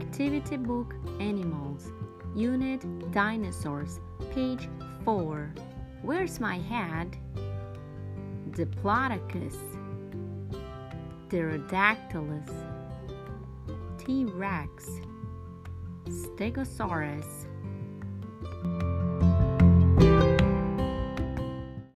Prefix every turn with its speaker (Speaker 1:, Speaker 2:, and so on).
Speaker 1: Activity Book Animals, Unit Dinosaurs, page 4. Where's my head? Diplodocus, Pterodactylus, T Rex, Stegosaurus.